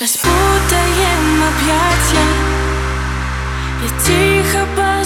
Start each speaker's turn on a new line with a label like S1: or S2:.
S1: Распутаем объятья Я тихо по